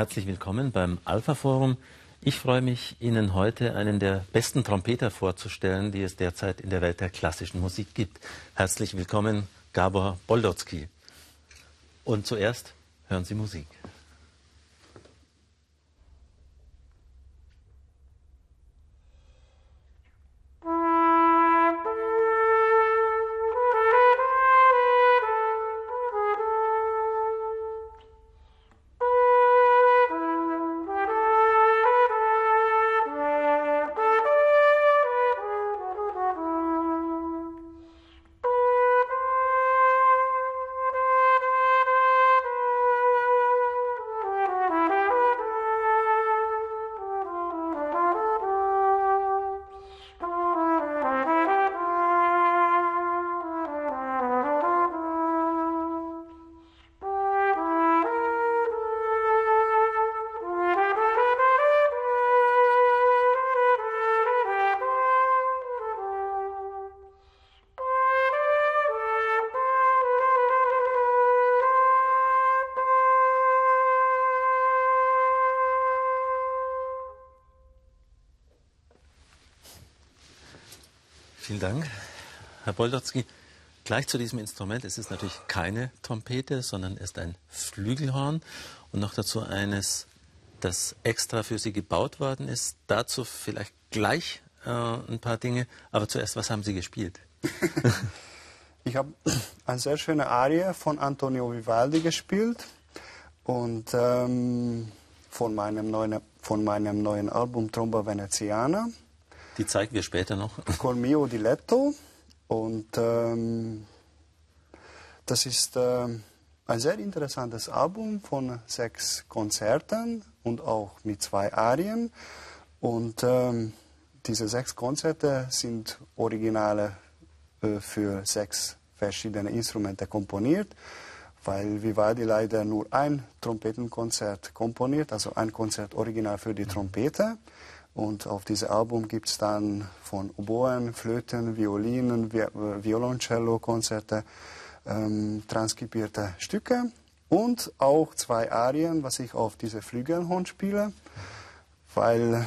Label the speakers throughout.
Speaker 1: Herzlich willkommen beim Alpha Forum. Ich freue mich, Ihnen heute einen der besten Trompeter vorzustellen, die es derzeit in der Welt der klassischen Musik gibt. Herzlich willkommen, Gabor Boldotsky. Und zuerst hören Sie Musik. Vielen Dank, Herr Boldotzki. Gleich zu diesem Instrument. Es ist natürlich keine Trompete, sondern ist ein Flügelhorn und noch dazu eines, das extra für Sie gebaut worden ist. Dazu vielleicht gleich äh, ein paar Dinge. Aber zuerst, was haben Sie gespielt?
Speaker 2: ich habe eine sehr schöne Arie von Antonio Vivaldi gespielt und ähm, von, meinem neuen, von meinem neuen Album Tromba Veneziana.
Speaker 1: Die zeigen wir später noch.
Speaker 2: Col mio diletto. Und ähm, das ist äh, ein sehr interessantes Album von sechs Konzerten und auch mit zwei Arien. Und ähm, diese sechs Konzerte sind Originale äh, für sechs verschiedene Instrumente komponiert, weil Vivaldi leider nur ein Trompetenkonzert komponiert, also ein Konzert original für die Trompete. Und auf diesem Album gibt es dann von Oboen, Flöten, Violinen, Vi Violoncello-Konzerte ähm, transkribierte Stücke. Und auch zwei Arien, was ich auf diese Flügelhorn spiele, weil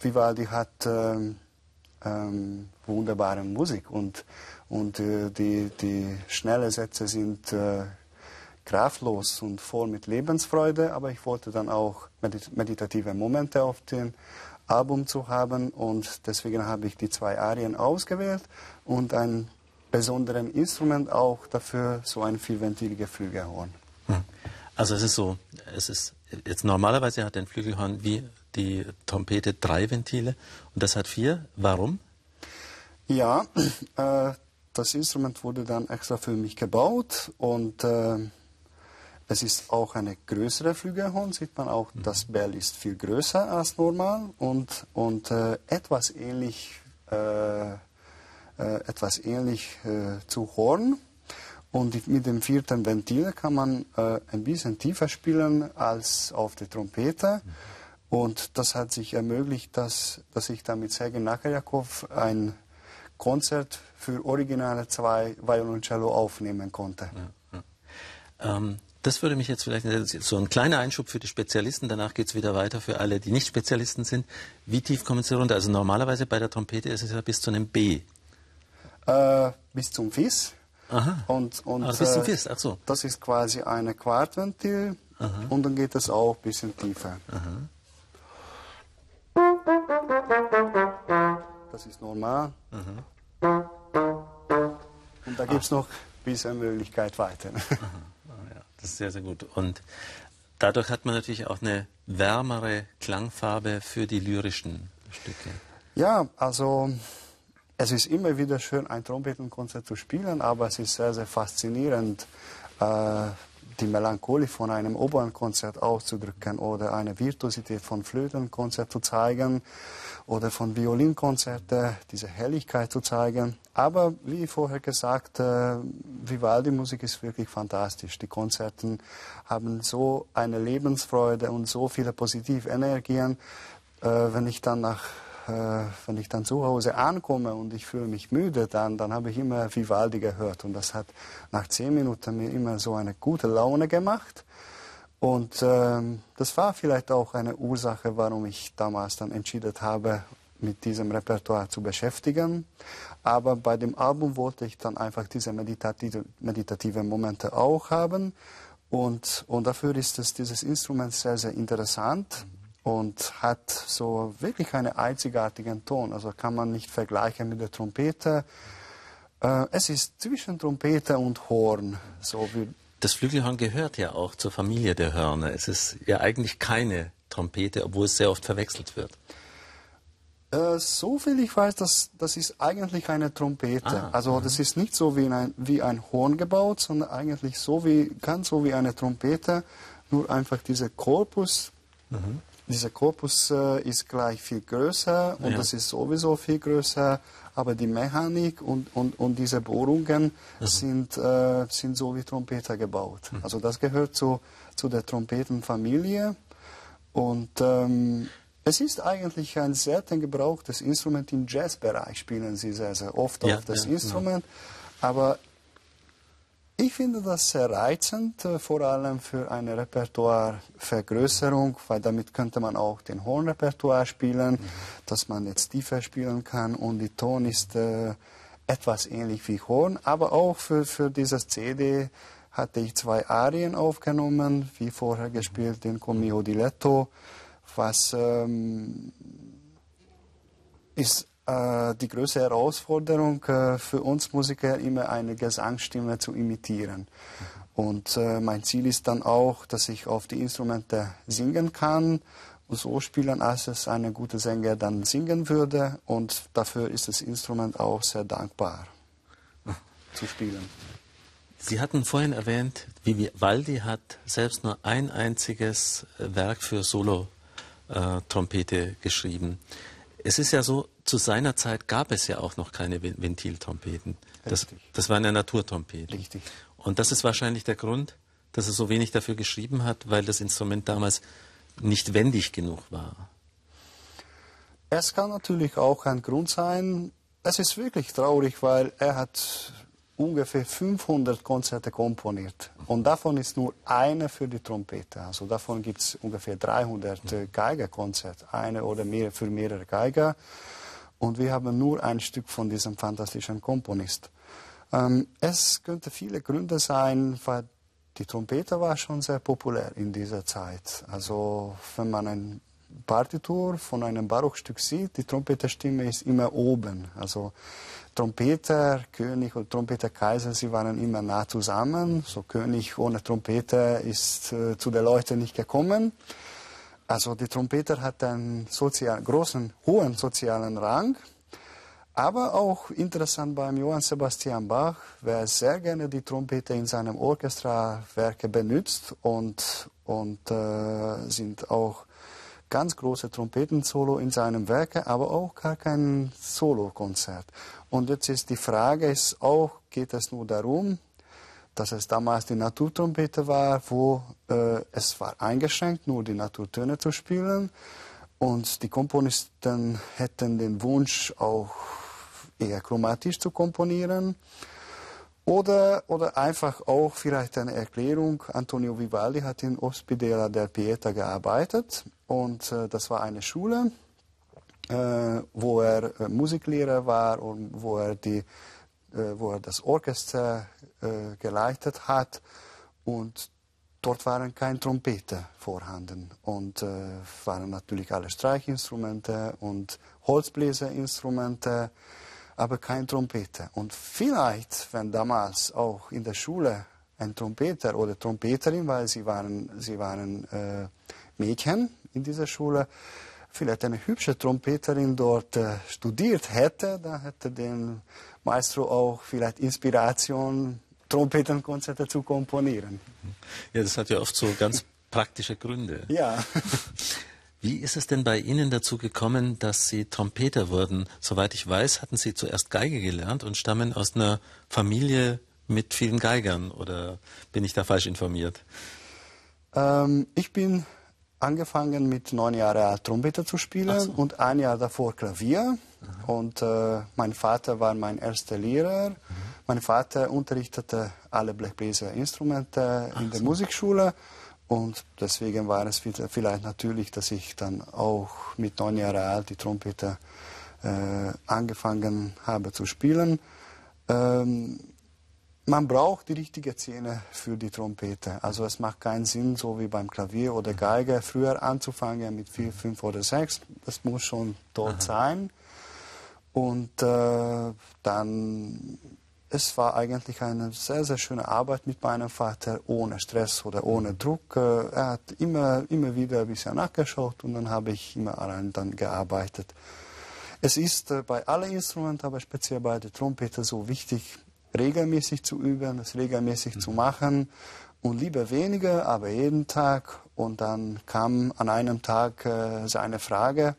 Speaker 2: Vivaldi hat ähm, ähm, wunderbare Musik. Und, und äh, die, die schnellen Sätze sind äh, kraftlos und voll mit Lebensfreude, aber ich wollte dann auch meditative Momente auf den Album zu haben und deswegen habe ich die zwei Arien ausgewählt und ein besonderes Instrument auch dafür, so ein vielventiliger Flügelhorn.
Speaker 1: Hm. Also es ist so, es ist jetzt normalerweise hat ein Flügelhorn wie die Trompete drei Ventile und das hat vier. Warum?
Speaker 2: Ja, äh, das Instrument wurde dann extra für mich gebaut und äh, es ist auch eine größere Flügelhorn, sieht man auch, mhm. das Bell ist viel größer als normal und, und äh, etwas ähnlich, äh, äh, etwas ähnlich äh, zu Horn. Und mit dem vierten Ventil kann man äh, ein bisschen tiefer spielen als auf der Trompete. Mhm. Und das hat sich ermöglicht, dass, dass ich dann mit Sergei Nakarjakov ein Konzert für originale zwei Violoncello aufnehmen konnte. Ja,
Speaker 1: ja. Ähm, das würde mich jetzt vielleicht so ein kleiner Einschub für die Spezialisten. Danach geht es wieder weiter für alle, die nicht Spezialisten sind. Wie tief kommen Sie runter? Also normalerweise bei der Trompete ist es ja bis zu einem B.
Speaker 2: Äh, bis zum Fis.
Speaker 1: Aha.
Speaker 2: Und, und
Speaker 1: also bis zum Fis, ach so.
Speaker 2: Das ist quasi eine Quartventil Aha. und dann geht es auch ein bisschen tiefer. Aha. Das ist normal. Aha. Und da gibt es noch ein bisschen Möglichkeit weiter.
Speaker 1: Das ist sehr, sehr gut. Und dadurch hat man natürlich auch eine wärmere Klangfarbe für die lyrischen Stücke.
Speaker 2: Ja, also es ist immer wieder schön, ein Trompetenkonzert zu spielen, aber es ist sehr, sehr faszinierend, äh, die Melancholie von einem Opernkonzert auszudrücken oder eine Virtuosität von Flötenkonzert zu zeigen oder von Violinkonzerten, diese Helligkeit zu zeigen. Aber wie vorher gesagt, äh, Vivaldi-Musik ist wirklich fantastisch. Die Konzerte haben so eine Lebensfreude und so viele positive Energien. Äh, wenn ich dann nach äh, wenn ich dann zu Hause ankomme und ich fühle mich müde, dann, dann habe ich immer Vivaldi gehört. Und das hat nach zehn Minuten mir immer so eine gute Laune gemacht. Und ähm, das war vielleicht auch eine Ursache, warum ich damals dann entschieden habe, mit diesem Repertoire zu beschäftigen. Aber bei dem Album wollte ich dann einfach diese meditative, meditative Momente auch haben. Und, und dafür ist es, dieses Instrument sehr, sehr interessant und hat so wirklich einen einzigartigen Ton. Also kann man nicht vergleichen mit der Trompete. Äh, es ist zwischen Trompete und Horn. So wie
Speaker 1: das Flügelhorn gehört ja auch zur Familie der Hörner. Es ist ja eigentlich keine Trompete, obwohl es sehr oft verwechselt wird.
Speaker 2: Äh, so viel ich weiß, das, das ist eigentlich eine Trompete. Ah, also aha. das ist nicht so wie ein, wie ein Horn gebaut, sondern eigentlich so wie, ganz so wie eine Trompete, nur einfach dieser Korpus. Mhm. Dieser Korpus äh, ist gleich viel größer und ja. das ist sowieso viel größer, aber die Mechanik und, und, und diese Bohrungen mhm. sind, äh, sind so wie Trompete gebaut. Mhm. Also das gehört zu, zu der Trompetenfamilie und ähm, es ist eigentlich ein selten gebrauchtes Instrument. Im Jazzbereich spielen sie sehr, sehr oft ja, auf das ja, Instrument. Ja. Aber ich finde das sehr reizend, äh, vor allem für eine Repertoirevergrößerung, weil damit könnte man auch den Hornrepertoire spielen, dass man jetzt tiefer spielen kann und die Ton ist äh, etwas ähnlich wie Horn. Aber auch für, für dieses CD hatte ich zwei Arien aufgenommen, wie vorher gespielt, den Comio Diletto was ähm, ist die größte Herausforderung äh, für uns Musiker, immer eine Gesangsstimme zu imitieren. Und äh, mein Ziel ist dann auch, dass ich auf die Instrumente singen kann und so spielen, als es ein guter Sänger dann singen würde. Und dafür ist das Instrument auch sehr dankbar zu spielen.
Speaker 1: Sie hatten vorhin erwähnt, Vivaldi hat selbst nur ein einziges Werk für Solo äh, Trompete geschrieben. Es ist ja so, zu seiner Zeit gab es ja auch noch keine Ventiltrompeten. Das, das waren ja Naturtrompeten.
Speaker 2: Richtig.
Speaker 1: Und das ist wahrscheinlich der Grund, dass er so wenig dafür geschrieben hat, weil das Instrument damals nicht wendig genug war.
Speaker 2: Es kann natürlich auch ein Grund sein. Es ist wirklich traurig, weil er hat ungefähr 500 Konzerte komponiert. Und davon ist nur eine für die Trompete. Also davon gibt es ungefähr 300 äh, Geigerkonzerte, eine oder mehr für mehrere Geiger. Und wir haben nur ein Stück von diesem fantastischen Komponist. Ähm, es könnte viele Gründe sein, weil die Trompete war schon sehr populär in dieser Zeit. Also wenn man ein Partitur von einem Barockstück sieht, die Trompeterstimme ist immer oben. Also Trompeter, König und Trompeter Kaiser, sie waren immer nah zusammen. So König ohne Trompeter ist äh, zu den Leuten nicht gekommen. Also die Trompeter hat einen sozial, großen, hohen sozialen Rang. Aber auch interessant beim Johann Sebastian Bach, wer sehr gerne die Trompete in seinem Orchestrawerke benutzt und, und äh, sind auch ganz große Trompetensolo in seinem Werke, aber auch gar kein Solokonzert. Und jetzt ist die Frage, ist auch, geht es nur darum, dass es damals die Naturtrompete war, wo äh, es war eingeschränkt, nur die Naturtöne zu spielen. Und die Komponisten hätten den Wunsch, auch eher chromatisch zu komponieren. Oder, oder einfach auch vielleicht eine Erklärung. Antonio Vivaldi hat in Ospedella del Pieta gearbeitet und äh, das war eine Schule, äh, wo er äh, Musiklehrer war und wo er, die, wo er das Orchester äh, geleitet hat. Und dort waren keine Trompete vorhanden und äh, waren natürlich alle Streichinstrumente und Holzbläserinstrumente aber keine Trompete. Und vielleicht, wenn damals auch in der Schule ein Trompeter oder Trompeterin, weil sie waren, sie waren äh, Mädchen in dieser Schule, vielleicht eine hübsche Trompeterin dort äh, studiert hätte, dann hätte den Maestro auch vielleicht Inspiration, Trompetenkonzerte zu komponieren.
Speaker 1: Ja, das hat ja oft so ganz praktische Gründe.
Speaker 2: Ja.
Speaker 1: Wie ist es denn bei Ihnen dazu gekommen, dass Sie Trompeter wurden? Soweit ich weiß, hatten Sie zuerst Geige gelernt und stammen aus einer Familie mit vielen Geigern. Oder bin ich da falsch informiert?
Speaker 2: Ähm, ich bin angefangen mit neun Jahren Trompete zu spielen so. und ein Jahr davor Klavier. Aha. Und äh, mein Vater war mein erster Lehrer. Mhm. Mein Vater unterrichtete alle Blechbläserinstrumente in der so. Musikschule. Und deswegen war es vielleicht natürlich, dass ich dann auch mit neun Jahren alt die Trompete äh, angefangen habe zu spielen. Ähm, man braucht die richtige Zähne für die Trompete. Also es macht keinen Sinn, so wie beim Klavier oder Geige, früher anzufangen mit vier, fünf oder sechs. Das muss schon dort Aha. sein. Und äh, dann es war eigentlich eine sehr, sehr schöne Arbeit mit meinem Vater, ohne Stress oder ohne Druck. Äh, er hat immer, immer wieder ein bisschen nachgeschaut und dann habe ich immer allein dann gearbeitet. Es ist äh, bei allen Instrumenten, aber speziell bei der Trompete so wichtig, regelmäßig zu üben, es regelmäßig mhm. zu machen und lieber weniger, aber jeden Tag. Und dann kam an einem Tag äh, seine Frage,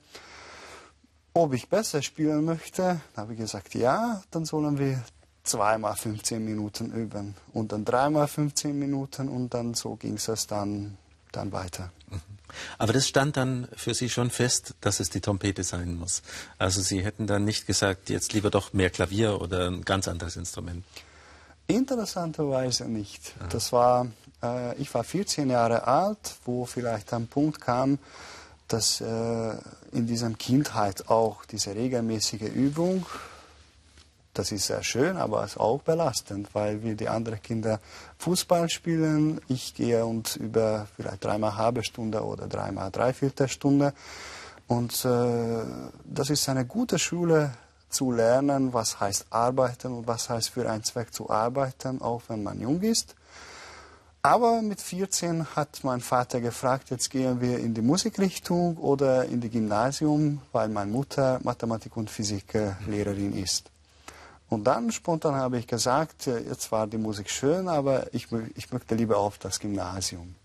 Speaker 2: ob ich besser spielen möchte. Da habe ich gesagt, ja, dann sollen wir zweimal 15 Minuten üben und dann dreimal 15 Minuten und dann so ging es dann, dann weiter. Mhm.
Speaker 1: Aber das stand dann für Sie schon fest, dass es die Trompete sein muss. Also Sie hätten dann nicht gesagt, jetzt lieber doch mehr Klavier oder ein ganz anderes Instrument.
Speaker 2: Interessanterweise nicht. Aha. Das war, äh, ich war 14 Jahre alt, wo vielleicht ein Punkt kam, dass äh, in dieser Kindheit auch diese regelmäßige Übung das ist sehr schön, aber es ist auch belastend, weil wir die anderen Kinder Fußball spielen. Ich gehe und über vielleicht dreimal halbe Stunde oder dreimal dreiviertel Stunde. Und äh, das ist eine gute Schule zu lernen, was heißt arbeiten und was heißt für einen Zweck zu arbeiten, auch wenn man jung ist. Aber mit 14 hat mein Vater gefragt, jetzt gehen wir in die Musikrichtung oder in die Gymnasium, weil meine Mutter Mathematik- und Physiklehrerin ist. Und dann spontan habe ich gesagt, äh, jetzt war die Musik schön, aber ich, ich möchte lieber auf das Gymnasium.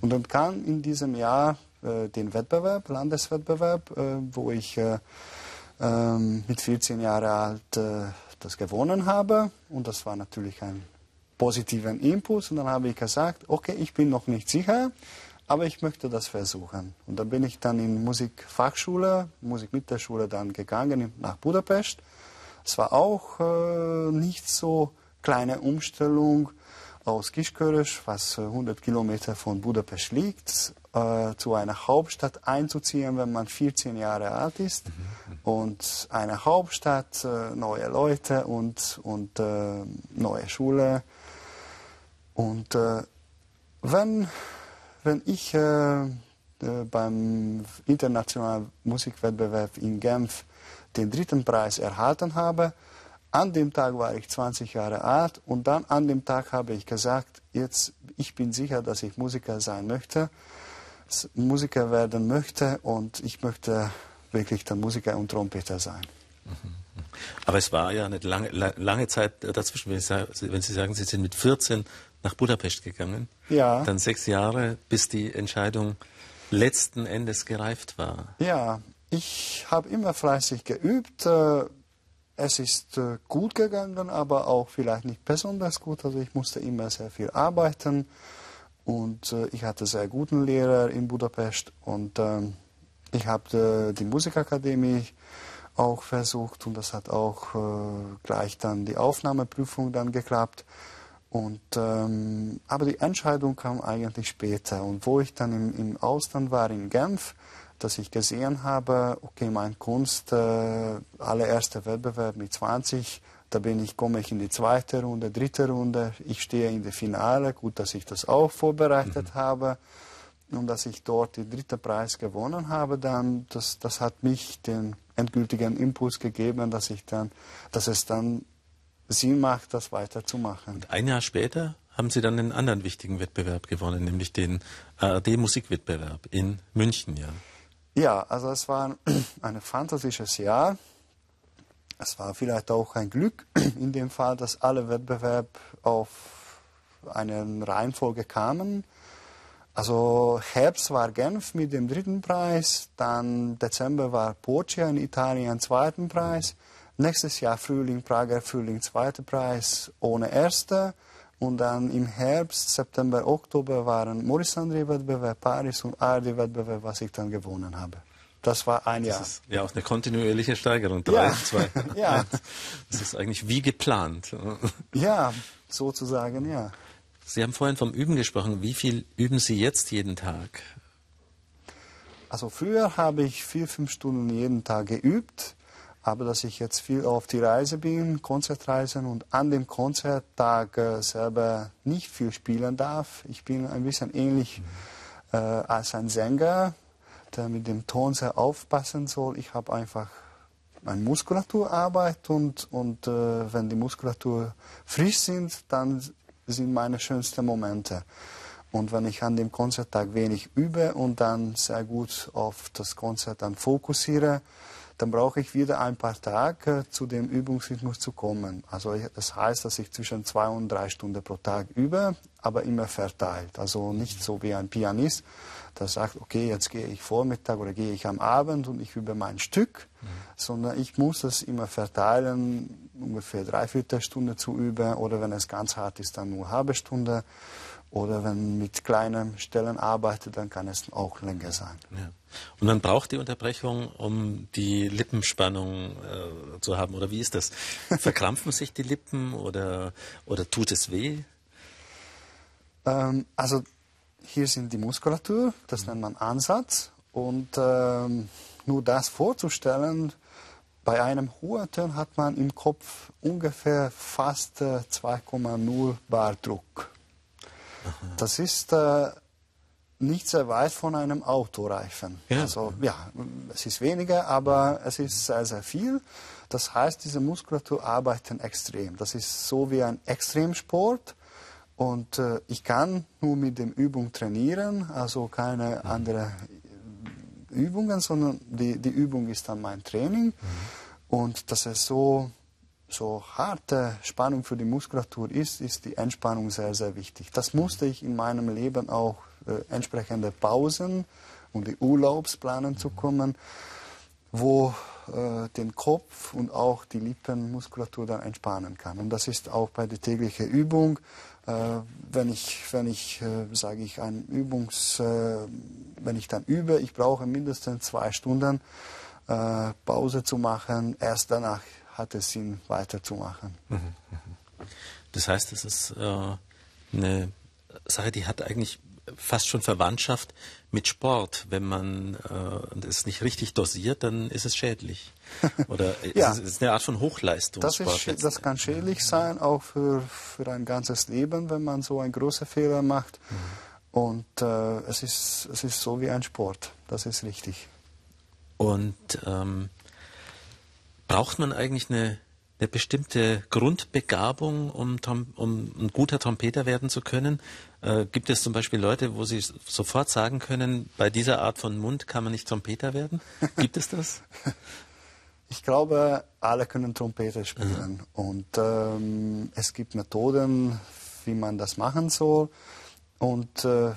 Speaker 2: Und dann kam in diesem Jahr äh, den Wettbewerb, Landeswettbewerb, äh, wo ich äh, ähm, mit 14 Jahren alt äh, das gewonnen habe. Und das war natürlich ein positiver Impuls. Und dann habe ich gesagt, okay, ich bin noch nicht sicher, aber ich möchte das versuchen. Und dann bin ich dann in Musikfachschule, Musikmittelschule dann gegangen nach Budapest es war auch äh, nicht so kleine Umstellung aus Kiskörös, was 100 äh, Kilometer von Budapest liegt, äh, zu einer Hauptstadt einzuziehen, wenn man 14 Jahre alt ist. Mhm. Und eine Hauptstadt, äh, neue Leute und, und äh, neue Schule. Und äh, wenn, wenn ich beim internationalen Musikwettbewerb in Genf den dritten Preis erhalten habe. An dem Tag war ich 20 Jahre alt und dann an dem Tag habe ich gesagt, jetzt ich bin sicher, dass ich Musiker sein möchte, Musiker werden möchte und ich möchte wirklich der Musiker und Trompeter sein.
Speaker 1: Aber es war ja eine lange, lange Zeit dazwischen, wenn Sie, wenn Sie sagen, Sie sind mit 14 nach Budapest gegangen. Ja. Dann sechs Jahre, bis die Entscheidung letzten Endes gereift war.
Speaker 2: Ja, ich habe immer fleißig geübt. Äh, es ist äh, gut gegangen, aber auch vielleicht nicht besonders gut. Also ich musste immer sehr viel arbeiten und äh, ich hatte sehr guten Lehrer in Budapest und ähm, ich habe die Musikakademie auch versucht und das hat auch gleich dann die Aufnahmeprüfung dann geklappt. Und, ähm, aber die Entscheidung kam eigentlich später. Und wo ich dann im, im Ausland war, in Genf, dass ich gesehen habe, okay, mein Kunst, äh, allererster Wettbewerb mit 20, da bin ich, komme ich in die zweite Runde, dritte Runde, ich stehe in der Finale, gut, dass ich das auch vorbereitet mhm. habe und dass ich dort den dritten Preis gewonnen habe, dann, das, das hat mich den endgültigen Impuls gegeben, dass ich dann, dass es dann Sinn macht, das weiterzumachen.
Speaker 1: Und ein Jahr später haben Sie dann einen anderen wichtigen Wettbewerb gewonnen, nämlich den ARD-Musikwettbewerb in München, ja.
Speaker 2: Ja, also es war ein fantastisches Jahr. Es war vielleicht auch ein Glück in dem Fall, dass alle Wettbewerbe auf eine Reihenfolge kamen. Also Herbst war Genf mit dem dritten Preis, dann Dezember war Porcia in Italien zweiten Preis, nächstes Jahr Frühling, Prager Frühling zweiter Preis ohne erster und dann im Herbst, September, Oktober waren Maurice André-Wettbewerb, Paris und ARD-Wettbewerb, was ich dann gewonnen habe. Das war ein Jahr. Das
Speaker 1: ist ja auch eine kontinuierliche Steigerung. Drei, ja. zwei. ja. Das ist eigentlich wie geplant.
Speaker 2: ja, sozusagen, ja.
Speaker 1: Sie haben vorhin vom Üben gesprochen. Wie viel üben Sie jetzt jeden Tag?
Speaker 2: Also früher habe ich vier, fünf Stunden jeden Tag geübt, aber dass ich jetzt viel auf die Reise bin, Konzertreisen und an dem Konzerttag äh, selber nicht viel spielen darf. Ich bin ein bisschen ähnlich äh, als ein Sänger, der mit dem Ton sehr aufpassen soll. Ich habe einfach meine Muskulaturarbeit und, und äh, wenn die Muskulatur frisch sind, dann sind meine schönsten Momente. Und wenn ich an dem Konzerttag wenig übe und dann sehr gut auf das Konzert dann fokussiere, dann brauche ich wieder ein paar Tage zu dem Übungsrhythmus zu kommen. Also das heißt, dass ich zwischen zwei und drei Stunden pro Tag übe, aber immer verteilt. Also nicht so wie ein Pianist, der sagt, okay, jetzt gehe ich Vormittag oder gehe ich am Abend und ich übe mein Stück, mhm. sondern ich muss das immer verteilen, ungefähr dreiviertel Stunde zu üben oder wenn es ganz hart ist, dann nur halbe Stunde. Oder wenn mit kleinen Stellen arbeitet, dann kann es auch länger sein.
Speaker 1: Ja. Und man braucht die Unterbrechung, um die Lippenspannung äh, zu haben. Oder wie ist das? Verkrampfen sich die Lippen oder, oder tut es weh?
Speaker 2: Ähm, also hier sind die Muskulatur, das nennt man Ansatz. Und ähm, nur das vorzustellen, bei einem hohen Ton hat man im Kopf ungefähr fast äh, 2,0 Bar Druck. Das ist äh, nicht sehr weit von einem Autoreifen. Ja. Also ja, es ist weniger, aber es ist sehr, sehr viel. Das heißt, diese Muskulatur arbeitet extrem. Das ist so wie ein Extremsport. Und äh, ich kann nur mit dem Übung trainieren, also keine mhm. andere Übungen, sondern die, die Übung ist dann mein Training. Mhm. Und dass es so so harte Spannung für die Muskulatur ist, ist die Entspannung sehr, sehr wichtig. Das musste ich in meinem Leben auch äh, entsprechende Pausen und die Urlaubsplanen zu kommen, wo äh, den Kopf und auch die Lippenmuskulatur dann entspannen kann. Und das ist auch bei der täglichen Übung. Äh, wenn ich, wenn ich äh, sage ich, ein Übungs, äh, wenn ich dann übe, ich brauche mindestens zwei Stunden äh, Pause zu machen. Erst danach hat es Sinn, weiterzumachen. Mhm, mhm.
Speaker 1: Das heißt, es ist äh, eine Sache, die hat eigentlich fast schon Verwandtschaft mit Sport. Wenn man äh, es nicht richtig dosiert, dann ist es schädlich. Oder ja. es ist eine Art von Hochleistungssport.
Speaker 2: Das, ist, das kann schädlich sein, auch für, für ein ganzes Leben, wenn man so einen großen Fehler macht. Mhm. Und äh, es, ist, es ist so wie ein Sport, das ist richtig.
Speaker 1: Und ähm, Braucht man eigentlich eine, eine bestimmte Grundbegabung, um, um, ein guter Trompeter werden zu können? Äh, gibt es zum Beispiel Leute, wo Sie sofort sagen können, bei dieser Art von Mund kann man nicht Trompeter werden? Gibt es das?
Speaker 2: Ich glaube, alle können Trompete spielen. Mhm. Und ähm, es gibt Methoden, wie man das machen soll. Und äh,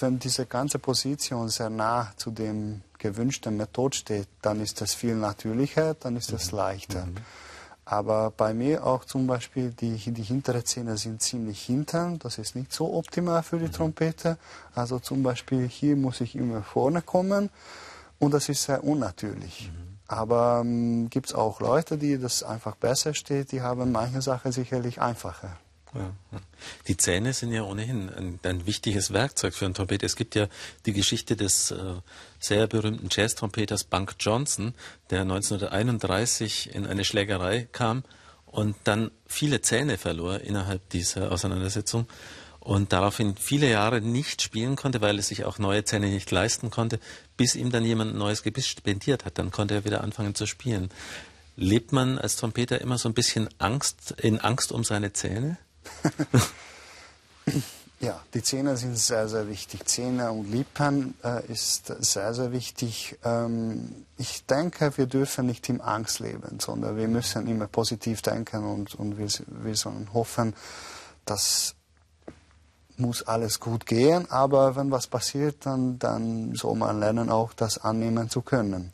Speaker 2: wenn diese ganze Position sehr nah zu dem gewünschten Methode steht, dann ist das viel natürlicher, dann ist das mhm. leichter. Mhm. Aber bei mir auch zum Beispiel, die, die hintere Zähne sind ziemlich hinten, das ist nicht so optimal für die mhm. Trompete. Also zum Beispiel hier muss ich immer vorne kommen und das ist sehr unnatürlich. Mhm. Aber ähm, gibt es auch Leute, die das einfach besser steht, die haben manche Sachen sicherlich einfacher.
Speaker 1: Die Zähne sind ja ohnehin ein, ein, wichtiges Werkzeug für ein Trompeter. Es gibt ja die Geschichte des äh, sehr berühmten Jazz-Trompeters Bunk Johnson, der 1931 in eine Schlägerei kam und dann viele Zähne verlor innerhalb dieser Auseinandersetzung und daraufhin viele Jahre nicht spielen konnte, weil er sich auch neue Zähne nicht leisten konnte, bis ihm dann jemand ein neues Gebiss spendiert hat. Dann konnte er wieder anfangen zu spielen. Lebt man als Trompeter immer so ein bisschen Angst, in Angst um seine Zähne?
Speaker 2: Ja, die Zähne sind sehr, sehr wichtig. Zähne und Lippen äh, ist sehr, sehr wichtig. Ähm, ich denke, wir dürfen nicht in Angst leben, sondern wir müssen immer positiv denken und, und wir, wir sollen hoffen, dass muss alles gut gehen, aber wenn was passiert, dann, dann soll man lernen, auch das annehmen zu können.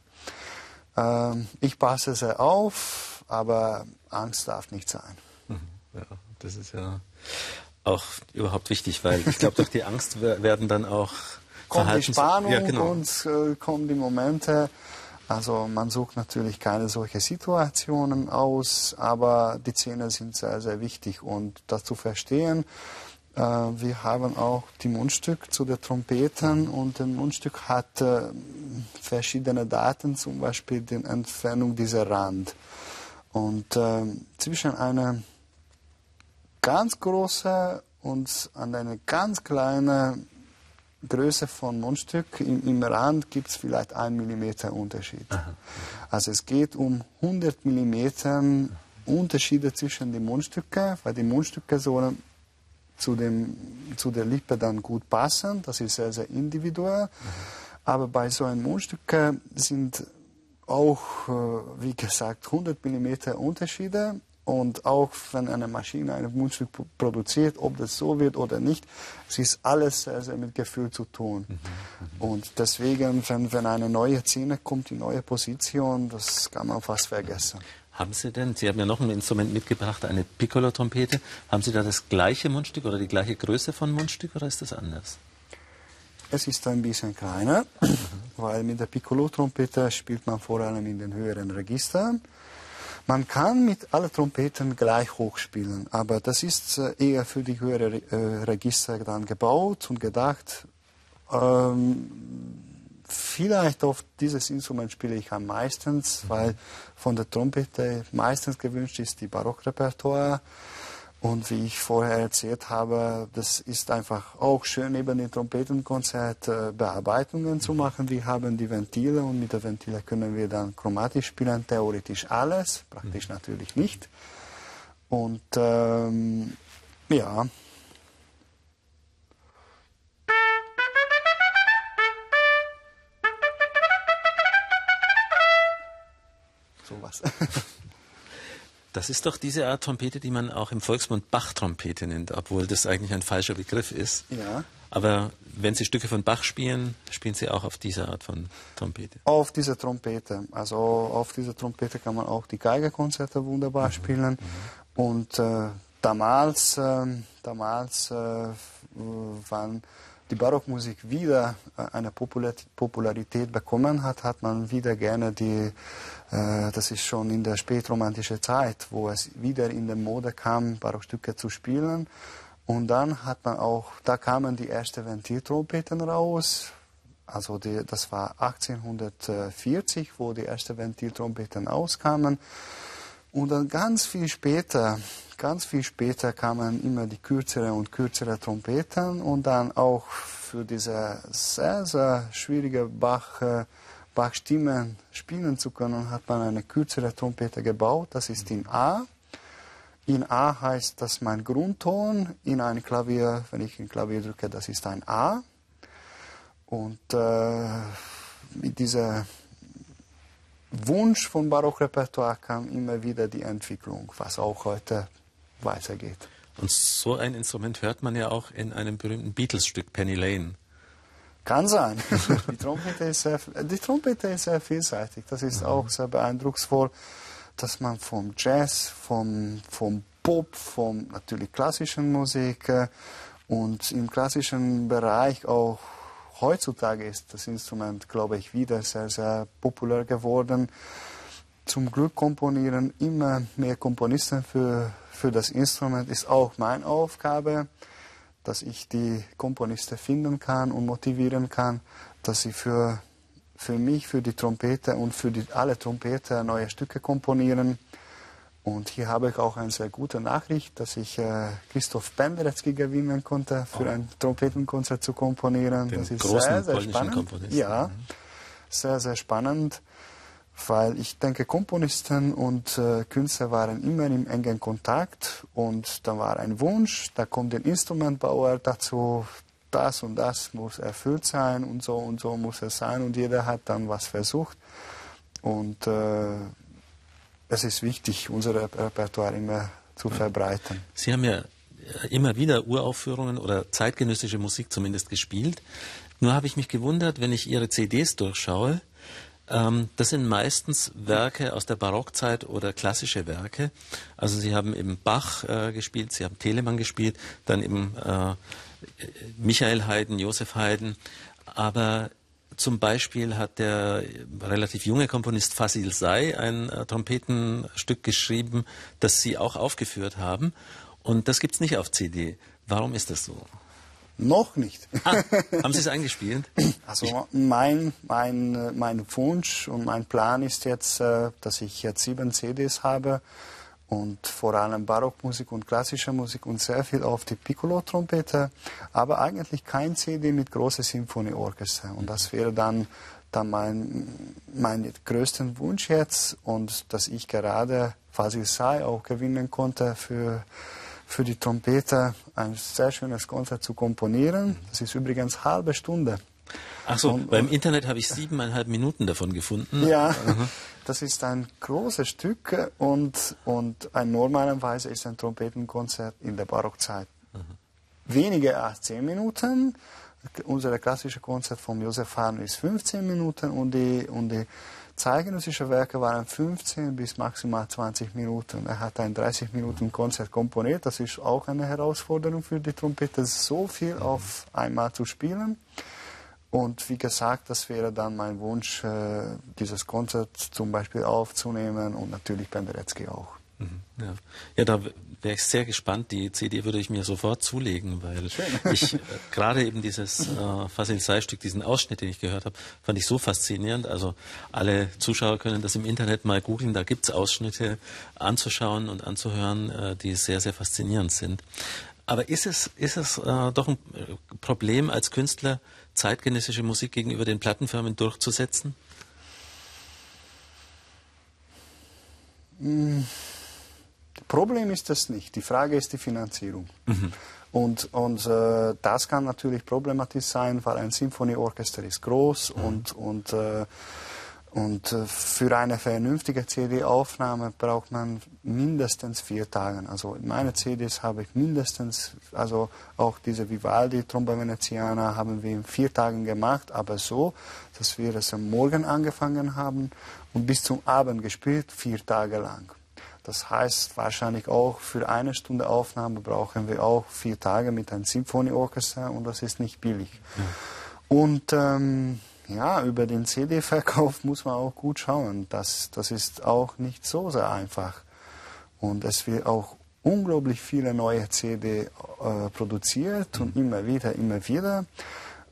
Speaker 2: Ähm, ich passe sehr auf, aber Angst darf nicht sein.
Speaker 1: Mhm, ja. Das ist ja auch überhaupt wichtig, weil ich glaube, durch die Angst werden dann auch
Speaker 2: kommt die Spannung ja, genau. und äh, kommen die Momente. Also man sucht natürlich keine solche Situationen aus, aber die Zähne sind sehr, sehr wichtig und das zu verstehen, äh, wir haben auch die Mundstück zu den Trompeten und das Mundstück hat äh, verschiedene Daten, zum Beispiel die Entfernung dieser Rand. Und äh, zwischen einer ganz großen und einer ganz kleinen Größe von Mundstück im, im Rand gibt es vielleicht ein Millimeter Unterschied. Aha. Also es geht um 100 Millimeter Unterschiede zwischen den Mundstücken, weil die Mundstücke sollen zu, dem, zu der Lippe dann gut passen. Das ist sehr, sehr individuell. Aber bei so einem Mundstück sind auch, äh, wie gesagt, 100 mm Unterschiede. Und auch wenn eine Maschine ein Mundstück produziert, ob das so wird oder nicht, es ist alles sehr, sehr mit Gefühl zu tun. Mhm, mhm. Und deswegen, wenn, wenn eine neue Szene kommt, die neue Position, das kann man fast vergessen.
Speaker 1: Haben Sie denn, Sie haben ja noch ein Instrument mitgebracht, eine Piccolo-Trompete. Haben Sie da das gleiche Mundstück oder die gleiche Größe von Mundstück oder ist das anders?
Speaker 2: Es ist ein bisschen kleiner, mhm. weil mit der Piccolo-Trompete spielt man vor allem in den höheren Registern. Man kann mit allen Trompeten gleich hoch spielen, aber das ist äh, eher für die höheren äh, Register dann gebaut und gedacht. Ähm, vielleicht auf dieses Instrument spiele ich am meisten, mhm. weil von der Trompete meistens gewünscht ist die Barockrepertoire. Und wie ich vorher erzählt habe, das ist einfach auch schön, neben dem Trompetenkonzert äh, Bearbeitungen zu machen. Wir haben die Ventile und mit den Ventilen können wir dann chromatisch spielen, theoretisch alles, praktisch mhm. natürlich nicht. Und ähm, ja,
Speaker 1: Das ist doch diese Art Trompete, die man auch im Volksmund Bach-Trompete nennt, obwohl das eigentlich ein falscher Begriff ist.
Speaker 2: Ja.
Speaker 1: Aber wenn Sie Stücke von Bach spielen, spielen Sie auch auf diese Art von Trompete?
Speaker 2: Auf diese Trompete. Also auf dieser Trompete kann man auch die Geigekonzerte wunderbar mhm. spielen. Mhm. Und äh, damals, äh, damals äh, waren die Barockmusik wieder äh, eine Popularität bekommen hat, hat man wieder gerne die, äh, das ist schon in der spätromantischen Zeit, wo es wieder in der Mode kam, Barockstücke zu spielen. Und dann hat man auch, da kamen die ersten Ventiltrompeten raus. Also die, das war 1840, wo die ersten Ventiltrompeten auskamen. Und dann ganz viel später, ganz viel später kamen immer die kürzere und kürzere Trompeten und dann auch für diese sehr, sehr schwierige Bach, äh, Bachstimmen spielen zu können, hat man eine kürzere Trompete gebaut. Das ist in A. In A heißt das mein Grundton. In ein Klavier, wenn ich ein Klavier drücke, das ist ein A. Und äh, mit dieser Wunsch von Barockrepertoire kam immer wieder die Entwicklung, was auch heute weitergeht.
Speaker 1: Und so ein Instrument hört man ja auch in einem berühmten Beatles-Stück Penny Lane.
Speaker 2: Kann sein. die, Trompete ist sehr, die Trompete ist sehr vielseitig. Das ist mhm. auch sehr beeindrucksvoll, dass man vom Jazz, vom, vom Pop, vom natürlich klassischen Musik äh, und im klassischen Bereich auch heutzutage ist das Instrument, glaube ich, wieder sehr, sehr populär geworden. Zum Glück komponieren immer mehr Komponisten für, für das Instrument, ist auch meine Aufgabe, dass ich die Komponisten finden kann und motivieren kann, dass sie für, für mich, für die Trompete und für die, alle Trompeter neue Stücke komponieren. Und hier habe ich auch eine sehr gute Nachricht, dass ich äh, Christoph Penderecki gewinnen konnte, für oh. ein Trompetenkonzert zu komponieren.
Speaker 1: Den das ist sehr, sehr spannend.
Speaker 2: Ja, mhm. sehr, sehr spannend, weil ich denke, Komponisten und äh, Künstler waren immer im engen Kontakt und da war ein Wunsch, da kommt der Instrumentbauer dazu, das und das muss erfüllt sein und so und so muss es sein und jeder hat dann was versucht. Und äh, es ist wichtig, unser Repertoire immer zu verbreiten.
Speaker 1: Sie haben ja äh, immer wieder Uraufführungen oder zeitgenössische Musik zumindest gespielt. Nur habe ich mich gewundert, wenn ich Ihre CDs durchschaue, das sind meistens Werke aus der Barockzeit oder klassische Werke. Also Sie haben eben Bach äh, gespielt, Sie haben Telemann gespielt, dann eben äh, Michael Haydn, Josef Haydn. Aber zum Beispiel hat der relativ junge Komponist Fasil Say ein äh, Trompetenstück geschrieben, das Sie auch aufgeführt haben. Und das gibt es nicht auf CD. Warum ist das so?
Speaker 2: Noch nicht.
Speaker 1: Ah, haben Sie es eingespielt?
Speaker 2: Also mein, mein, mein Wunsch und mein Plan ist jetzt, äh, dass ich jetzt sieben CDs habe und vor allem Barockmusik und klassische Musik und sehr viel auf die Piccolo-Trompete, aber eigentlich kein CD mit großer Symphonieorchester. Und das wäre dann, dann mein, mein größter Wunsch jetzt und dass ich gerade Fasil Sai auch gewinnen konnte für, für die Trompete, ein sehr schönes Konzert zu komponieren. Das ist übrigens halbe Stunde.
Speaker 1: Ach so, und, beim Internet habe ich siebeneinhalb Minuten davon gefunden.
Speaker 2: Ja, mhm. das ist ein großes Stück und, und ein normalerweise ist ein Trompetenkonzert in der Barockzeit. Mhm. Weniger als zehn Minuten. Unser klassisches Konzert von Josef Haydn ist 15 Minuten und die, und die zeitgenössischen Werke waren 15 bis maximal 20 Minuten. Er hat ein 30 Minuten Konzert komponiert. Das ist auch eine Herausforderung für die Trompete, so viel auf einmal zu spielen. Und wie gesagt, das wäre dann mein Wunsch, äh, dieses Konzert zum Beispiel aufzunehmen und natürlich Penderecki auch.
Speaker 1: Mhm, ja. ja, da wäre ich sehr gespannt. Die CD würde ich mir sofort zulegen, weil Schön. ich äh, gerade eben dieses äh, Fasil Sai-Stück, diesen Ausschnitt, den ich gehört habe, fand ich so faszinierend. Also alle Zuschauer können das im Internet mal googeln. Da gibt es Ausschnitte anzuschauen und anzuhören, äh, die sehr, sehr faszinierend sind. Aber ist es, ist es äh, doch ein äh, Problem als Künstler, zeitgenössische Musik gegenüber den Plattenfirmen durchzusetzen?
Speaker 2: Mm, Problem ist das nicht. Die Frage ist die Finanzierung. Mhm. Und, und äh, das kann natürlich problematisch sein, weil ein Symphonieorchester ist groß mhm. und, und äh, und äh, für eine vernünftige CD-Aufnahme braucht man mindestens vier Tage. Also in meinen CDs habe ich mindestens, also auch diese Vivaldi Tromba Veneziana haben wir in vier Tagen gemacht, aber so, dass wir es am Morgen angefangen haben und bis zum Abend gespielt, vier Tage lang. Das heißt, wahrscheinlich auch für eine Stunde Aufnahme brauchen wir auch vier Tage mit einem Symphonieorchester und das ist nicht billig. Ja. Und ähm, ja, über den CD-Verkauf muss man auch gut schauen. Das, das ist auch nicht so sehr einfach. Und es wird auch unglaublich viele neue CD äh, produziert und mhm. immer wieder, immer wieder.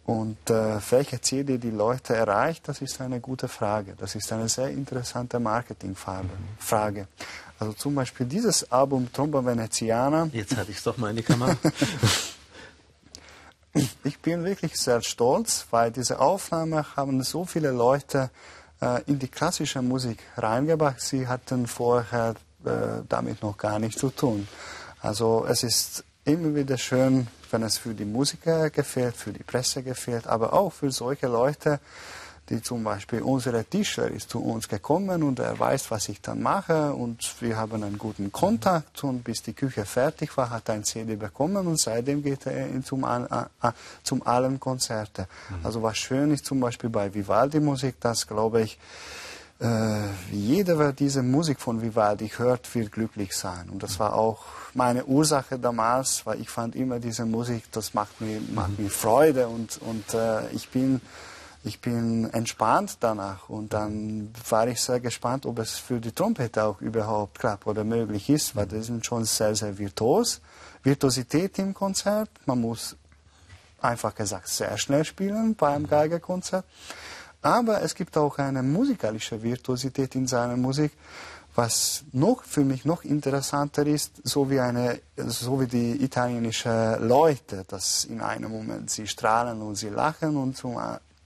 Speaker 2: Und äh, welche CD die Leute erreicht, das ist eine gute Frage. Das ist eine sehr interessante Marketingfrage. Also zum Beispiel dieses Album Tromba Veneziana.
Speaker 1: Jetzt hatte ich es doch mal in die Kamera.
Speaker 2: ich bin wirklich sehr stolz, weil diese Aufnahme haben so viele Leute äh, in die klassische Musik reingebracht. Sie hatten vorher äh, damit noch gar nichts zu tun. Also es ist immer wieder schön, wenn es für die Musiker gefällt, für die Presse gefällt, aber auch für solche Leute, die zum Beispiel unsere Tischler ist zu uns gekommen und er weiß, was ich dann mache und wir haben einen guten Kontakt und bis die Küche fertig war, hat er ein CD bekommen und seitdem geht er zum, äh, zum allen Konzerte. Mhm. Also was schön ist zum Beispiel bei Vivaldi Musik, das glaube ich, äh, jeder, wer diese Musik von Vivaldi hört, wird glücklich sein. Und das war auch meine Ursache damals, weil ich fand immer diese Musik, das macht mir, macht mhm. mir Freude und, und äh, ich bin ich bin entspannt danach und dann war ich sehr gespannt, ob es für die Trompete auch überhaupt klappt oder möglich ist, weil das sind schon sehr, sehr virtuos. Virtuosität im Konzert, man muss einfach gesagt sehr schnell spielen bei einem Geigerkonzert. Aber es gibt auch eine musikalische Virtuosität in seiner Musik, was noch für mich noch interessanter ist, so wie eine, so wie die italienischen Leute, dass in einem Moment sie strahlen und sie lachen und zum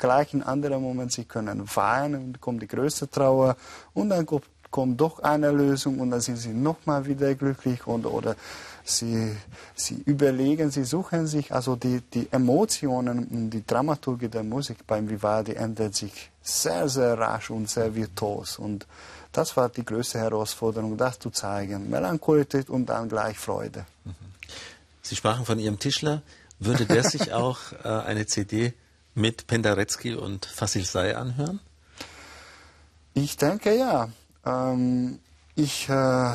Speaker 2: gleich in anderen Moment, sie können weinen und kommt die größte Trauer und dann kommt, kommt doch eine Lösung und dann sind sie nochmal wieder glücklich und oder sie, sie überlegen, sie suchen sich, also die, die Emotionen und die Dramaturgie der Musik beim Vivaldi ändert sich sehr, sehr rasch und sehr virtuos und das war die größte Herausforderung, das zu zeigen. Melancholie und dann gleich Freude. Mhm.
Speaker 1: Sie sprachen von Ihrem Tischler. Würde der sich auch äh, eine CD mit Penderecki und Fasil Say anhören?
Speaker 2: Ich denke ja. Ähm, ich äh,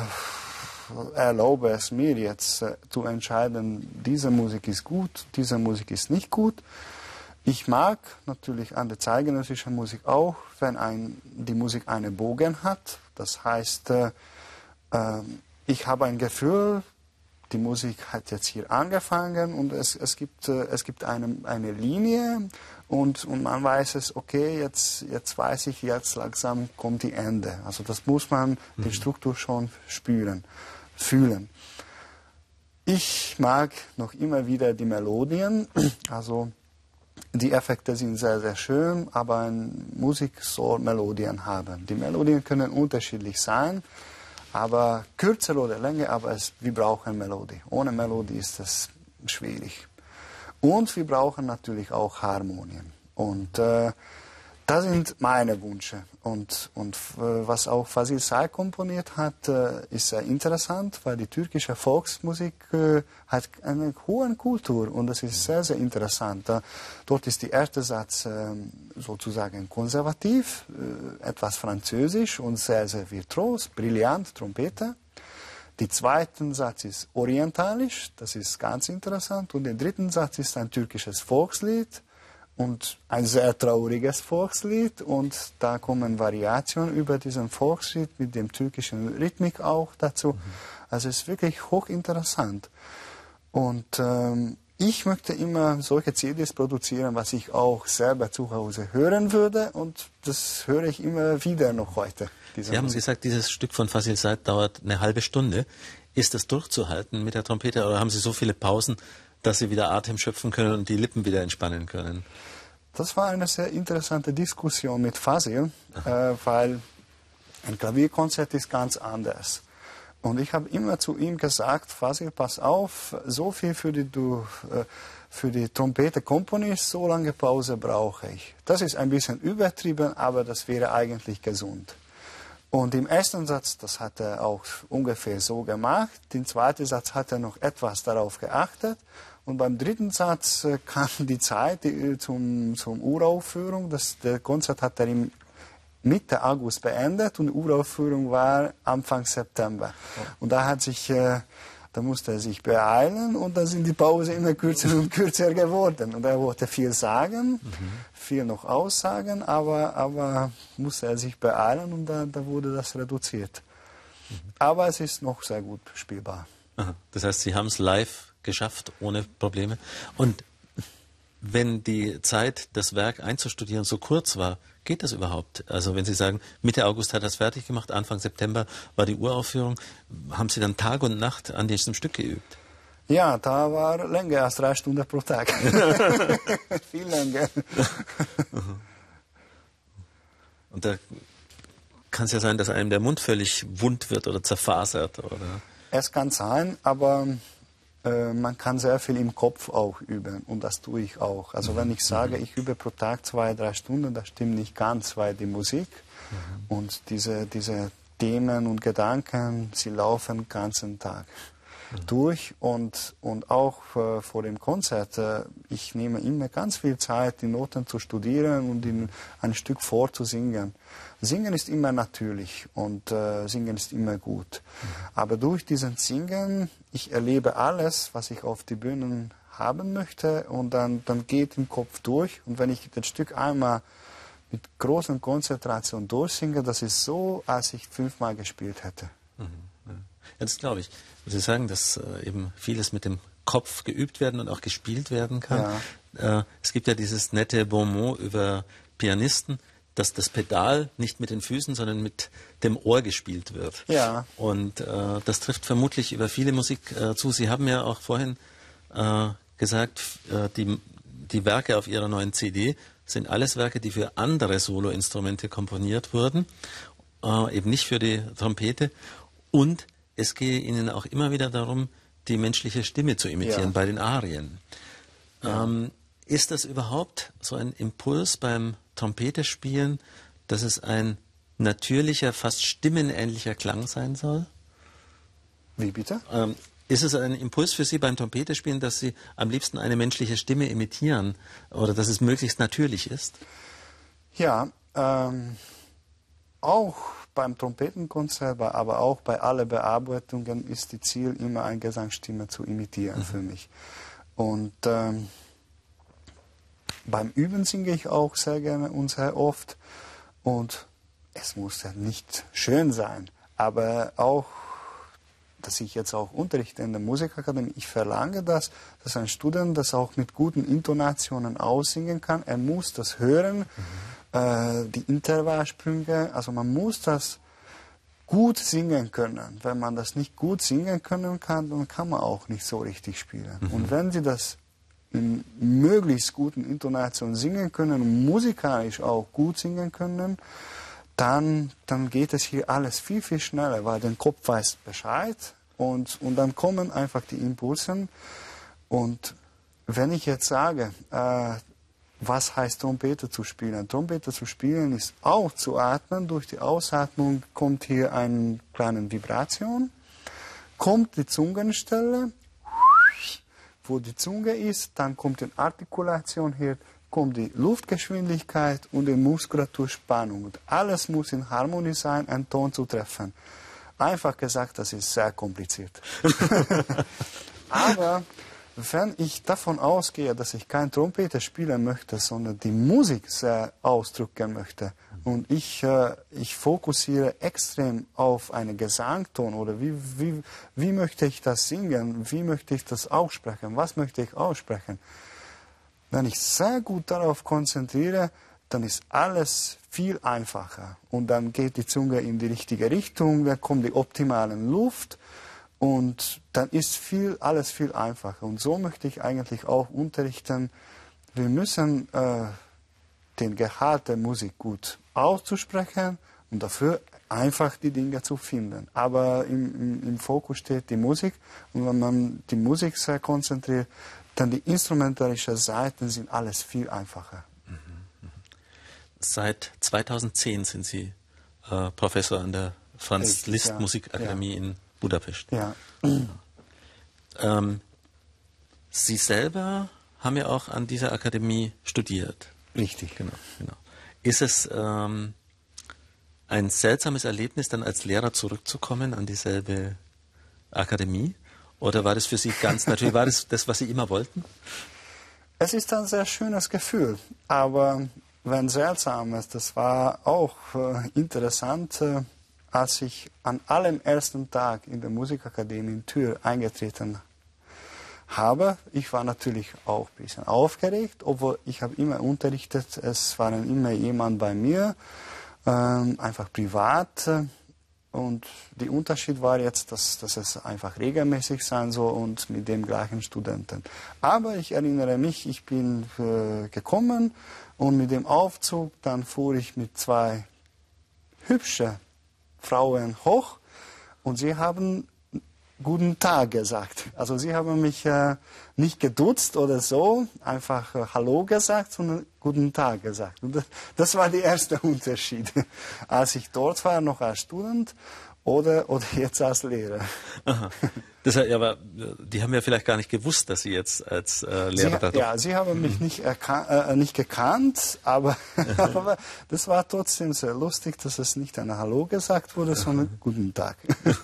Speaker 2: erlaube es mir jetzt äh, zu entscheiden, diese Musik ist gut, diese Musik ist nicht gut. Ich mag natürlich an der zeitgenössischen Musik auch, wenn ein, die Musik einen Bogen hat. Das heißt, äh, ähm, ich habe ein Gefühl, die Musik hat jetzt hier angefangen und es, es gibt, äh, es gibt eine, eine Linie und, und man weiß es, okay, jetzt, jetzt weiß ich, jetzt langsam kommt die Ende. Also das muss man mhm. die Struktur schon spüren, fühlen. Ich mag noch immer wieder die Melodien, also die Effekte sind sehr, sehr schön, aber Musik soll Melodien haben. Die Melodien können unterschiedlich sein, aber kürzer oder länger, aber es, wir brauchen Melodie. Ohne Melodie ist das schwierig. Und wir brauchen natürlich auch Harmonien. Und äh, das sind meine Wünsche. Und, und äh, was auch Fasil Say komponiert hat, äh, ist sehr interessant, weil die türkische Volksmusik äh, hat eine hohe Kultur und das ist sehr, sehr interessant. dort ist der erste Satz ähm, sozusagen konservativ, etwas französisch und sehr, sehr virtuos, brillant, Trompete. Der zweite Satz ist orientalisch, das ist ganz interessant. Und der dritte Satz ist ein türkisches Volkslied und ein sehr trauriges Volkslied und da kommen Variationen über diesen Volkslied mit dem türkischen Rhythmik auch dazu. Mhm. Also es ist wirklich hochinteressant. Und ähm, ich möchte immer solche CDs produzieren, was ich auch selber zu Hause hören würde und das höre ich immer wieder noch heute.
Speaker 1: Sie haben gesagt, dieses Stück von Fasil Said dauert eine halbe Stunde. Ist das durchzuhalten mit der Trompete oder haben Sie so viele Pausen, dass sie wieder Atem schöpfen können und die Lippen wieder entspannen können?
Speaker 2: Das war eine sehr interessante Diskussion mit Fasil, äh, weil ein Klavierkonzert ist ganz anders. Und ich habe immer zu ihm gesagt, Fasil, pass auf, so viel für die, du, äh, für die Trompete komponierst, so lange Pause brauche ich. Das ist ein bisschen übertrieben, aber das wäre eigentlich gesund. Und im ersten Satz, das hat er auch ungefähr so gemacht. Im zweiten Satz hat er noch etwas darauf geachtet. Und beim dritten Satz äh, kam die Zeit die, zum, zum Uraufführung. Das, der Konzert hat er im Mitte August beendet und die Uraufführung war Anfang September. Und da hat sich, äh, da musste er sich beeilen und dann sind die Pausen immer kürzer und kürzer geworden. Und er wollte viel sagen, mhm. viel noch aussagen, aber, aber musste er sich beeilen und da, da wurde das reduziert. Mhm. Aber es ist noch sehr gut spielbar.
Speaker 1: Aha. Das heißt, Sie haben es live geschafft ohne Probleme. Und wenn die Zeit, das Werk einzustudieren, so kurz war, geht das überhaupt? Also wenn Sie sagen, Mitte August hat er es fertig gemacht, Anfang September war die Uraufführung, haben Sie dann Tag und Nacht an diesem Stück geübt?
Speaker 2: Ja, da war länger als drei Stunden pro Tag. Viel länger.
Speaker 1: Und da kann es ja sein, dass einem der Mund völlig wund wird oder zerfasert, oder?
Speaker 2: Es kann sein, aber äh, man kann sehr viel im Kopf auch üben und das tue ich auch. Also wenn ich sage, ich übe pro Tag zwei, drei Stunden, das stimmt nicht ganz, weil die Musik mhm. und diese, diese Themen und Gedanken, sie laufen den ganzen Tag mhm. Durch und, und auch äh, vor dem Konzert, äh, ich nehme immer ganz viel Zeit, die Noten zu studieren und in ein Stück vorzusingen. Singen ist immer natürlich und äh, Singen ist immer gut. Aber durch diesen Singen, ich erlebe alles, was ich auf die Bühnen haben möchte und dann, dann geht im Kopf durch. Und wenn ich das Stück einmal mit großer Konzentration durchsinge, das ist so, als ich fünfmal gespielt hätte. Mhm.
Speaker 1: Ja, das glaube ich. Sie sagen, dass äh, eben vieles mit dem Kopf geübt werden und auch gespielt werden kann. Ja. Äh, es gibt ja dieses nette Bonmot über Pianisten, dass das Pedal nicht mit den Füßen, sondern mit dem Ohr gespielt wird.
Speaker 2: Ja.
Speaker 1: Und äh, das trifft vermutlich über viele Musik äh, zu. Sie haben ja auch vorhin äh, gesagt, äh, die, die Werke auf Ihrer neuen CD sind alles Werke, die für andere Soloinstrumente komponiert wurden, äh, eben nicht für die Trompete. Und es gehe Ihnen auch immer wieder darum, die menschliche Stimme zu imitieren ja. bei den Arien. Ja. Ähm, ist das überhaupt so ein Impuls beim Trompete spielen, dass es ein natürlicher, fast stimmenähnlicher Klang sein soll?
Speaker 2: Wie bitte?
Speaker 1: Ähm, ist es ein Impuls für Sie beim Trompete spielen, dass Sie am liebsten eine menschliche Stimme imitieren oder dass es möglichst natürlich ist?
Speaker 2: Ja, ähm, auch beim Trompetenkonzert, aber auch bei allen Bearbeitungen ist die Ziel immer eine Gesangsstimme zu imitieren mhm. für mich. Und ähm, beim Üben singe ich auch sehr gerne und sehr oft. Und es muss ja nicht schön sein, aber auch dass ich jetzt auch unterrichte in der Musikakademie, ich verlange das, dass ein Student das auch mit guten Intonationen aussingen kann. Er muss das hören, mhm. Äh, die Intervallsprünge, also man muss das gut singen können. Wenn man das nicht gut singen können kann, dann kann man auch nicht so richtig spielen. Mhm. Und wenn Sie das in möglichst guten Intonationen singen können und musikalisch auch gut singen können, dann, dann geht es hier alles viel, viel schneller, weil der Kopf weiß Bescheid und, und dann kommen einfach die Impulse. Und wenn ich jetzt sage, äh, was heißt Trompete zu spielen? Trompete zu spielen ist auch zu atmen. Durch die Ausatmung kommt hier eine kleine Vibration, kommt die Zungenstelle, wo die Zunge ist, dann kommt die Artikulation hier, kommt die Luftgeschwindigkeit und die Muskulaturspannung. Und alles muss in Harmonie sein, einen Ton zu treffen. Einfach gesagt, das ist sehr kompliziert. Aber wenn ich davon ausgehe, dass ich kein Trompete spielen möchte, sondern die Musik sehr ausdrücken möchte und ich, äh, ich fokussiere extrem auf einen Gesangton oder wie, wie, wie möchte ich das singen, wie möchte ich das aussprechen, was möchte ich aussprechen. Wenn ich sehr gut darauf konzentriere, dann ist alles viel einfacher und dann geht die Zunge in die richtige Richtung, dann kommt die optimale Luft und dann ist viel, alles viel einfacher. Und so möchte ich eigentlich auch unterrichten. Wir müssen äh, den Gehalt der Musik gut auszusprechen und dafür einfach die Dinge zu finden. Aber im, im, im, Fokus steht die Musik und wenn man die Musik sehr konzentriert, dann die instrumentalischen Seiten sind alles viel einfacher.
Speaker 1: Seit 2010 sind Sie äh, Professor an der Franz Liszt ja, Musikakademie ja. in Budapest.
Speaker 2: Ja.
Speaker 1: Ähm, Sie selber haben ja auch an dieser Akademie studiert.
Speaker 2: Richtig.
Speaker 1: Genau, genau. Ist es ähm, ein seltsames Erlebnis, dann als Lehrer zurückzukommen an dieselbe Akademie? Oder war das für Sie ganz natürlich, war das das, was Sie immer wollten?
Speaker 2: Es ist ein sehr schönes Gefühl, aber wenn seltsam ist, das war auch äh, interessant. Äh, als ich an allem ersten Tag in der Musikakademie in Tür eingetreten habe, ich war natürlich auch ein bisschen aufgeregt, obwohl ich habe immer unterrichtet, es war immer jemand bei mir, ähm, einfach privat. Und der Unterschied war jetzt, dass, dass es einfach regelmäßig sein soll und mit dem gleichen Studenten. Aber ich erinnere mich, ich bin äh, gekommen und mit dem Aufzug, dann fuhr ich mit zwei hübschen Frauen hoch und sie haben guten Tag gesagt. Also sie haben mich äh, nicht geduzt oder so, einfach äh, Hallo gesagt, sondern guten Tag gesagt. Und das, war der erste Unterschied. Als ich dort war, noch als Student, oder, oder jetzt als Lehrer.
Speaker 1: Aha. Das, aber die haben ja vielleicht gar nicht gewusst, dass Sie jetzt als äh, Lehrer
Speaker 2: da Ja, Sie haben mich nicht, äh, nicht gekannt, aber, aber das war trotzdem sehr lustig, dass es nicht ein Hallo gesagt wurde, sondern Guten Tag. das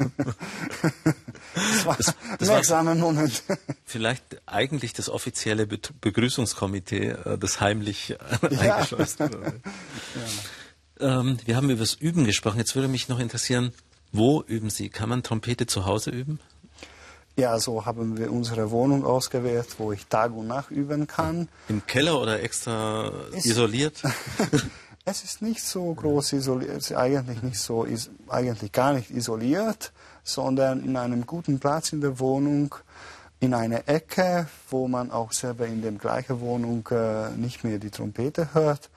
Speaker 2: war das, das ein wirksamer Moment.
Speaker 1: Vielleicht eigentlich das offizielle Begrüßungskomitee, äh, das heimlich äh, ja. eingeschleust wurde. Ja. Ähm, wir haben über das Üben gesprochen. Jetzt würde mich noch interessieren, wo üben Sie? Kann man Trompete zu Hause üben?
Speaker 2: Ja, so haben wir unsere Wohnung ausgewählt, wo ich Tag und Nacht üben kann.
Speaker 1: Im Keller oder extra es, isoliert?
Speaker 2: es ist nicht so groß isoliert, eigentlich nicht so, is, eigentlich gar nicht isoliert, sondern in einem guten Platz in der Wohnung, in einer Ecke, wo man auch selber in der gleichen Wohnung äh, nicht mehr die Trompete hört.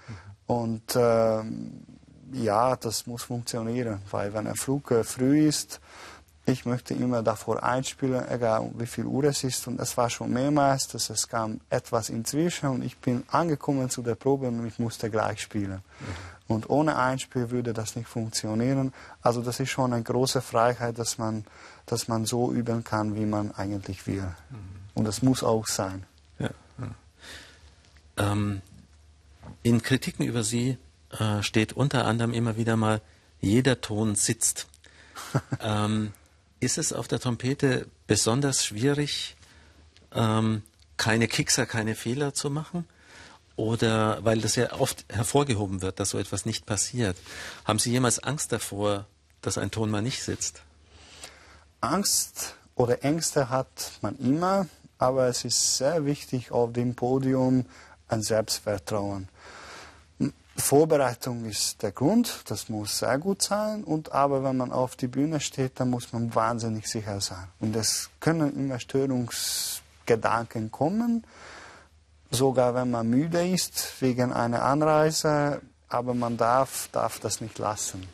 Speaker 2: Und ähm, ja, das muss funktionieren, weil wenn ein Flug äh, früh ist, ich möchte immer davor einspielen, egal wie viel Uhr es ist. Und es war schon mehrmals, dass es kam etwas inzwischen und ich bin angekommen zu der Probe und ich musste gleich spielen. Mhm. Und ohne Einspiel würde das nicht funktionieren. Also das ist schon eine große Freiheit, dass man, dass man so üben kann, wie man eigentlich will. Mhm. Und das muss auch sein.
Speaker 1: Ja. Ähm, in Kritiken über Sie äh, steht unter anderem immer wieder mal, jeder Ton sitzt. ähm, ist es auf der Trompete besonders schwierig, ähm, keine Kickser, keine Fehler zu machen? Oder weil das ja oft hervorgehoben wird, dass so etwas nicht passiert. Haben Sie jemals Angst davor, dass ein Ton mal nicht sitzt?
Speaker 2: Angst oder Ängste hat man immer, aber es ist sehr wichtig auf dem Podium ein Selbstvertrauen. Vorbereitung ist der Grund, das muss sehr gut sein. Und aber wenn man auf die Bühne steht, dann muss man wahnsinnig sicher sein. Und es können immer Störungsgedanken kommen, sogar wenn man müde ist wegen einer Anreise. Aber man darf, darf das nicht lassen.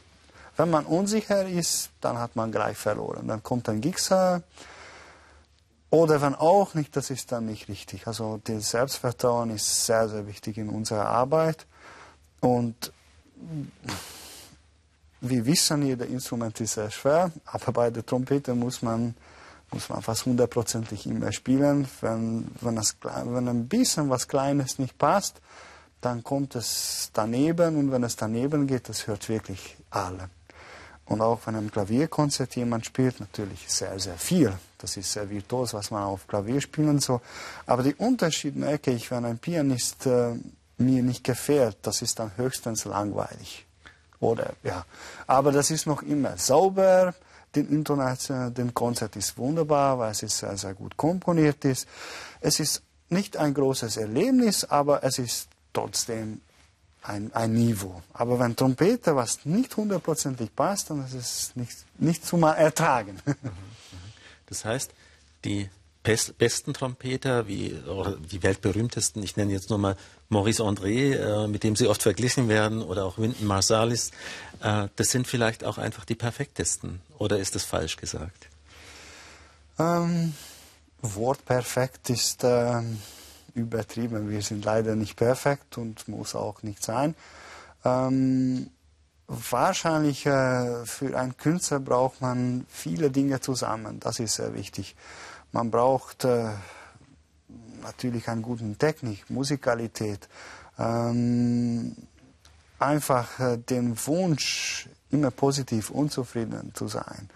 Speaker 2: Wenn man unsicher ist, dann hat man gleich verloren. Dann kommt ein Gixer. Oder wenn auch nicht, das ist dann nicht richtig. Also das Selbstvertrauen ist sehr, sehr wichtig in unserer Arbeit. Und wir wissen, jedes Instrument ist sehr schwer, aber bei der Trompete muss man, muss man fast hundertprozentig immer spielen. Wenn, wenn, das, wenn ein bisschen was Kleines nicht passt, dann kommt es daneben und wenn es daneben geht, das hört wirklich alle. Und auch wenn im Klavierkonzert jemand spielt, natürlich sehr, sehr viel. Das ist sehr virtuos, was man auf Klavier spielen soll. Aber den Unterschied merke ich, wenn ein Pianist äh, mir nicht gefällt, das ist dann höchstens langweilig. Oder, ja. Aber das ist noch immer sauber. Den Intonation, den Konzert ist wunderbar, weil es sehr, sehr gut komponiert ist. Es ist nicht ein großes Erlebnis, aber es ist trotzdem ein, ein Niveau. Aber wenn Trompete was nicht hundertprozentig passt, dann ist es nicht, nicht zu mal ertragen.
Speaker 1: Das heißt, die besten Trompeter, wie die weltberühmtesten, ich nenne jetzt nur mal Maurice André, äh, mit dem sie oft verglichen werden, oder auch Wynton Marsalis, äh, das sind vielleicht auch einfach die perfektesten. Oder ist das falsch gesagt?
Speaker 2: Ähm, Wort perfekt ist ähm, übertrieben. Wir sind leider nicht perfekt und muss auch nicht sein. Ähm, wahrscheinlich äh, für einen Künstler braucht man viele Dinge zusammen. Das ist sehr wichtig. Man braucht äh, natürlich eine gute Technik, Musikalität, ähm, einfach äh, den Wunsch, immer positiv unzufrieden zu sein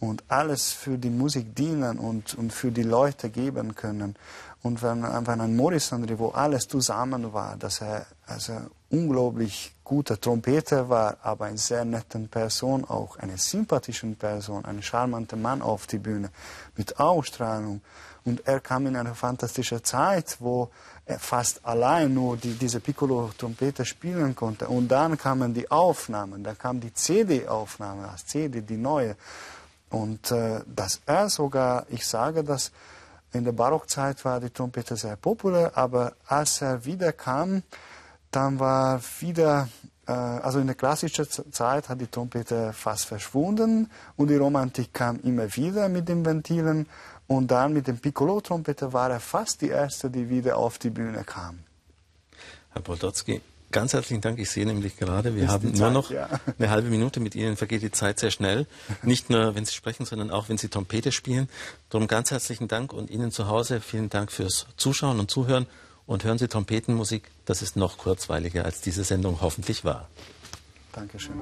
Speaker 2: und alles für die Musik dienen und, und für die Leute geben können. Und wenn, wenn ein Morrison, wo alles zusammen war, dass er also unglaublich guter Trompeter war, aber eine sehr nette Person auch, eine sympathische Person, ein charmanter Mann auf die Bühne mit Ausstrahlung. Und er kam in eine fantastische Zeit, wo er fast allein nur die, diese Piccolo-Trompete spielen konnte. Und dann kamen die Aufnahmen, dann kam die CD-Aufnahme, das CD, die neue. Und äh, dass er sogar, ich sage das, in der Barockzeit war die Trompete sehr populär, aber als er wieder kam, dann war wieder, äh, also in der klassischen Zeit hat die Trompete fast verschwunden und die Romantik kam immer wieder mit den Ventilen und dann mit dem Piccolo-Trompete war er fast die erste, die wieder auf die Bühne kam.
Speaker 1: Herr Boldotzki, Ganz herzlichen Dank. Ich sehe nämlich gerade, wir haben nur noch ja. eine halbe Minute. Mit Ihnen vergeht die Zeit sehr schnell. Nicht nur, wenn Sie sprechen, sondern auch, wenn Sie Trompete spielen. Darum ganz herzlichen Dank und Ihnen zu Hause vielen Dank fürs Zuschauen und Zuhören. Und hören Sie Trompetenmusik. Das ist noch kurzweiliger, als diese Sendung hoffentlich war.
Speaker 2: Dankeschön.